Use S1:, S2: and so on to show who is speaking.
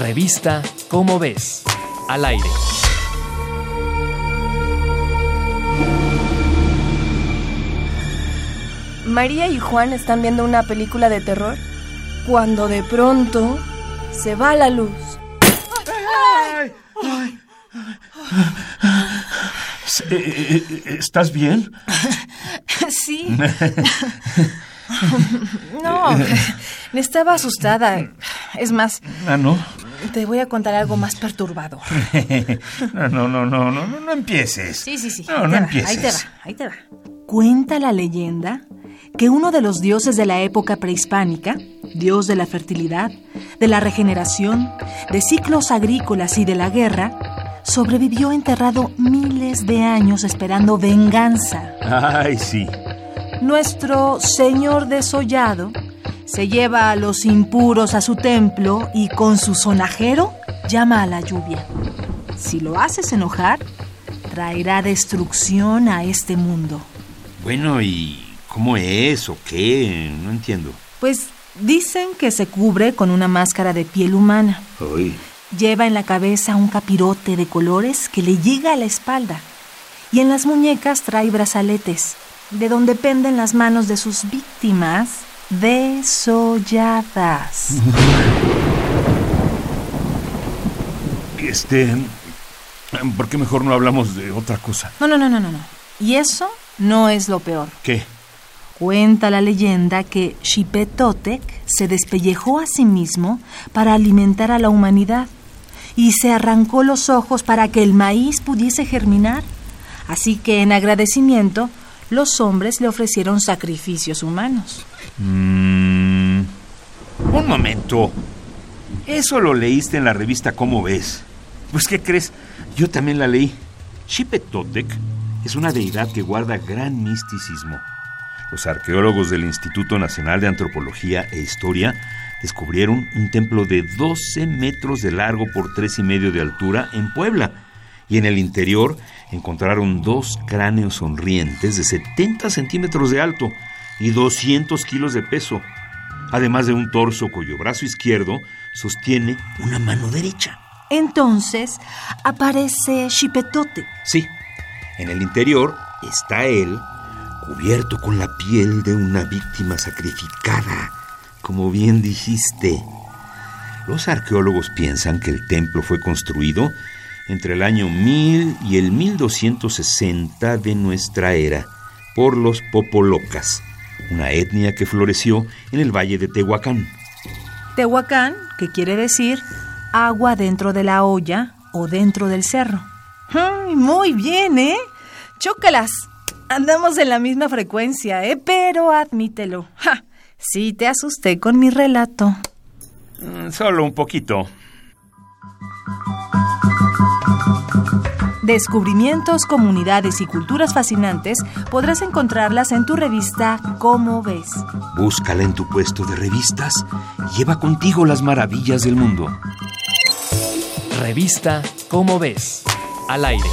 S1: Revista Cómo ves. Al aire.
S2: María y Juan están viendo una película de terror cuando de pronto se va la luz.
S3: Eh, eh, eh, ¿Estás bien?
S2: Sí. No, estaba asustada. Es más,
S3: Ah, no.
S2: Te voy a contar algo más perturbador.
S3: No, no, no, no, no, no, no empieces.
S2: Sí, sí, sí.
S3: No,
S2: ahí
S3: no
S2: te va,
S3: empieces.
S2: Ahí te va, ahí te va. Cuenta la leyenda que uno de los dioses de la época prehispánica, dios de la fertilidad, de la regeneración, de ciclos agrícolas y de la guerra, sobrevivió enterrado miles de años esperando venganza.
S3: Ay, sí.
S2: Nuestro señor desollado se lleva a los impuros a su templo y con su sonajero llama a la lluvia. Si lo haces enojar, traerá destrucción a este mundo.
S3: Bueno, ¿y cómo es o qué? No entiendo.
S2: Pues dicen que se cubre con una máscara de piel humana.
S3: Ay.
S2: Lleva en la cabeza un capirote de colores que le llega a la espalda. Y en las muñecas trae brazaletes, de donde penden las manos de sus víctimas desolladas.
S3: Este. ¿Por qué mejor no hablamos de otra cosa?
S2: No, no, no, no, no. no. Y eso no es lo peor.
S3: ¿Qué?
S2: Cuenta la leyenda que Xipetotec se despellejó a sí mismo para alimentar a la humanidad y se arrancó los ojos para que el maíz pudiese germinar. Así que en agradecimiento, los hombres le ofrecieron sacrificios humanos.
S3: Mm, un momento. Eso lo leíste en la revista ¿Cómo ves? Pues, ¿qué crees? Yo también la leí. Xipetotec es una deidad que guarda gran misticismo. Los arqueólogos del Instituto Nacional de Antropología e Historia descubrieron un templo de 12 metros de largo por 3 y medio de altura en Puebla. Y en el interior encontraron dos cráneos sonrientes de 70 centímetros de alto y 200 kilos de peso, además de un torso cuyo brazo izquierdo sostiene una mano derecha.
S2: Entonces aparece Xipetotec.
S3: Sí, en el interior está él cubierto con la piel de una víctima sacrificada, como bien dijiste. Los arqueólogos piensan que el templo fue construido entre el año 1000 y el 1260 de nuestra era por los popolocas, una etnia que floreció en el valle de Tehuacán.
S2: Tehuacán, que quiere decir agua dentro de la olla o dentro del cerro. Ay, muy bien, ¿eh? Chócalas. Andamos en la misma frecuencia, ¿eh? Pero admítelo. Ja, sí te asusté con mi relato.
S3: Mm, Solo un poquito.
S2: Descubrimientos, comunidades y culturas fascinantes podrás encontrarlas en tu revista Cómo ves.
S3: Búscala en tu puesto de revistas lleva contigo las maravillas del mundo.
S1: Revista Cómo ves. Al aire.